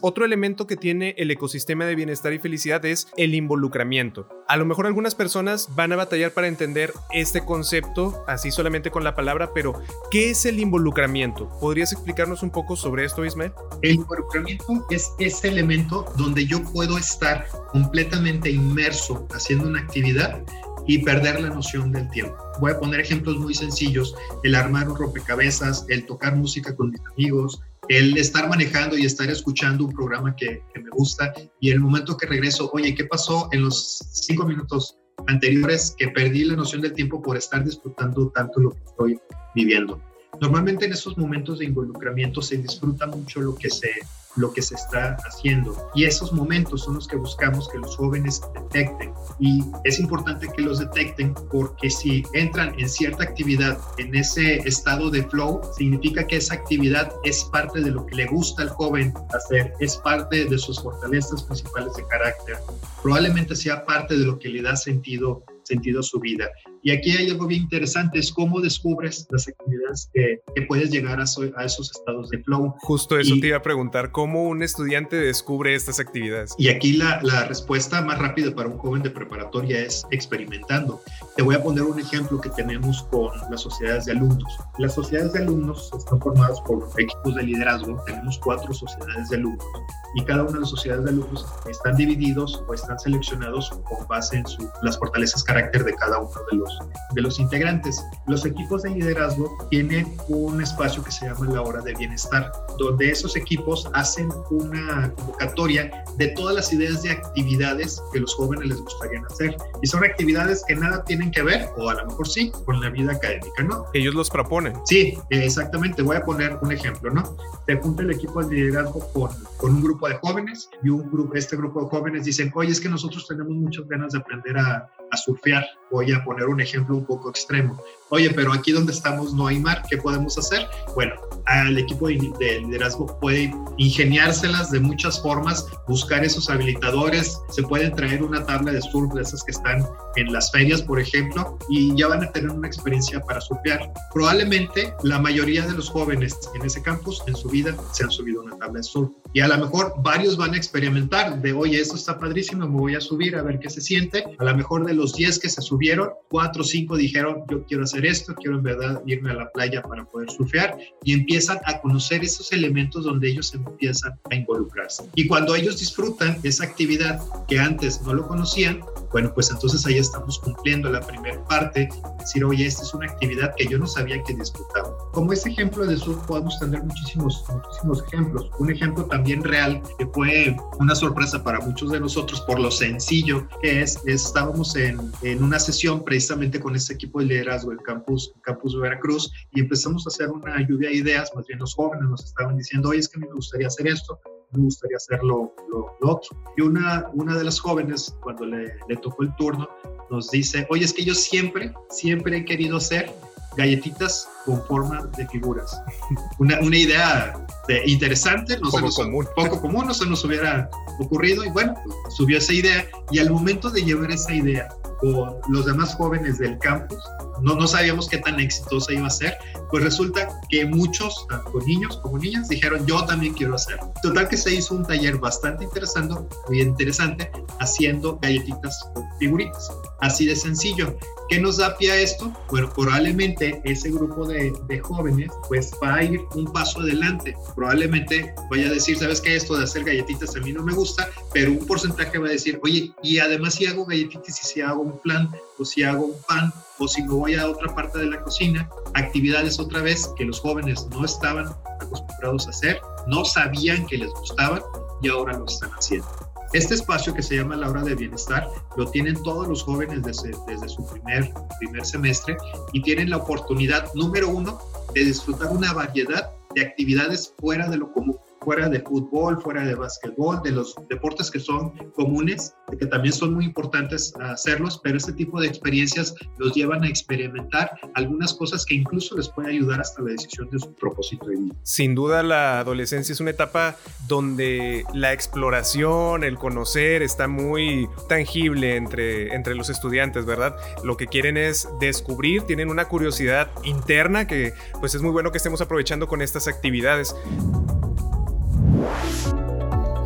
Otro elemento que tiene el ecosistema de bienestar y felicidad es el involucramiento. A lo mejor algunas personas van a batallar para entender este concepto, así solamente con la palabra, pero ¿qué es el involucramiento? ¿Podrías explicarnos un poco sobre esto, Ismael? El involucramiento es ese elemento donde yo puedo estar completamente inmerso haciendo una actividad y perder la noción del tiempo. Voy a poner ejemplos muy sencillos, el armar un rompecabezas, el tocar música con mis amigos, el estar manejando y estar escuchando un programa que, me gusta y el momento que regreso, oye, ¿qué pasó en los cinco minutos anteriores que perdí la noción del tiempo por estar disfrutando tanto lo que estoy viviendo? Normalmente en esos momentos de involucramiento se disfruta mucho lo que se lo que se está haciendo. Y esos momentos son los que buscamos que los jóvenes detecten. Y es importante que los detecten porque si entran en cierta actividad, en ese estado de flow, significa que esa actividad es parte de lo que le gusta al joven hacer, es parte de sus fortalezas principales de carácter. Probablemente sea parte de lo que le da sentido sentido a su vida. Y aquí hay algo bien interesante, es cómo descubres las actividades que, puedes llegar a, a, esos estados de flow. Justo eso te iba a preguntar, ¿cómo un estudiante descubre estas actividades? Y aquí la, la respuesta más rápida para un joven de preparatoria es experimentando. Te voy a poner un ejemplo que tenemos con las sociedades de alumnos. Las sociedades de alumnos están formadas por equipos de liderazgo, tenemos cuatro sociedades de alumnos y cada una de las sociedades de alumnos están divididos o están seleccionados con base en su, las fortalezas carácter de cada uno de los, de los integrantes. Los equipos de liderazgo tienen un espacio que se llama la hora de bienestar, donde esos equipos hacen una convocatoria de todas las ideas de actividades que los jóvenes les gustaría hacer. Y son actividades que nada tienen que ver, o a lo mejor sí, con la vida académica, ¿no? Ellos los proponen. Sí, exactamente. Voy a poner un ejemplo, ¿no? Se junta el equipo de liderazgo con, con un grupo de jóvenes y un grupo, este grupo de jóvenes dicen, oye, es que nosotros tenemos muchas ganas de aprender a, a surfear. Voy a poner un ejemplo un poco extremo. Oye, pero aquí donde estamos no hay mar, ¿qué podemos hacer? Bueno, al equipo de, liderazgo puede ingeniárselas de muchas formas, buscar esos habilitadores, se pueden traer una tabla de surf de esas que están en las ferias, por ejemplo, y ya van a tener una experiencia para surfear. Probablemente la mayoría de los jóvenes en ese campus en su vida se han subido una tabla de surf y a lo mejor varios van a experimentar de, oye, esto está padrísimo, me voy a subir a ver qué se siente. A lo mejor de los 10 que se subieron, 4 o 5 dijeron, yo quiero hacer esto, quiero en verdad irme a la playa para poder surfear y empiezan a conocer esos elementos donde ellos empiezan a involucrarse. Y cuando ellos disfrutan esa actividad que antes no lo conocían, bueno, pues entonces ahí estamos cumpliendo la primera parte, decir, oye, esta es una actividad que yo no sabía que disfrutaba. Como este ejemplo de surf podemos tener muchísimos, muchísimos ejemplos. Un ejemplo también real que fue una sorpresa para muchos de nosotros por lo sencillo que es, estábamos en, una sesión precisamente con este equipo de liderazgo del campus, campus de Veracruz y empezamos a hacer una lluvia de ideas, más bien los jóvenes nos estaban diciendo, oye, es que a mí me gustaría hacer esto, me gustaría hacer lo, otro. Y una, una de las jóvenes, cuando le, le tocó el turno, nos dice, oye, es que yo siempre, siempre he querido hacer galletitas con forma de figuras. Una, una idea interesante, no poco, común. poco común, no se nos hubiera ocurrido y bueno, subió esa idea y al momento de llevar esa idea con los demás jóvenes del campus, no, no sabíamos qué tan exitosa iba a ser, pues resulta que muchos, tanto niños como niñas, dijeron yo también quiero hacer. Total que se hizo un taller bastante interesante, muy interesante, haciendo galletitas con figuritas, así de sencillo. ¿Qué nos da pie a esto? Bueno, probablemente ese grupo de, jóvenes pues va a ir un paso adelante. Probablemente vaya a decir, ¿sabes qué? Esto de hacer galletitas a mí no me gusta, pero un porcentaje va a decir, oye, y además si hago galletitas y si hago un plan, o si hago un pan, o si me voy a otra parte de la cocina, actividades otra vez que los jóvenes no estaban acostumbrados a hacer, no sabían que les gustaban y ahora lo están haciendo. Este espacio que se llama la hora de bienestar lo tienen todos los jóvenes desde, desde su primer, primer semestre y tienen la oportunidad, número uno, de disfrutar una variedad de actividades fuera de lo común fuera de fútbol, fuera de básquetbol, de los deportes que son comunes, que también son muy importantes hacerlos, pero este tipo de experiencias los llevan a experimentar algunas cosas que incluso les puede ayudar hasta la decisión de su propósito de vida. Sin duda la adolescencia es una etapa donde la exploración, el conocer está muy tangible entre, entre los estudiantes, ¿verdad? Lo que quieren es descubrir, tienen una curiosidad interna que pues es muy bueno que estemos aprovechando con estas actividades.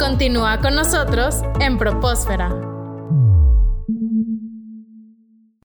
Continúa con nosotros en Propósfera.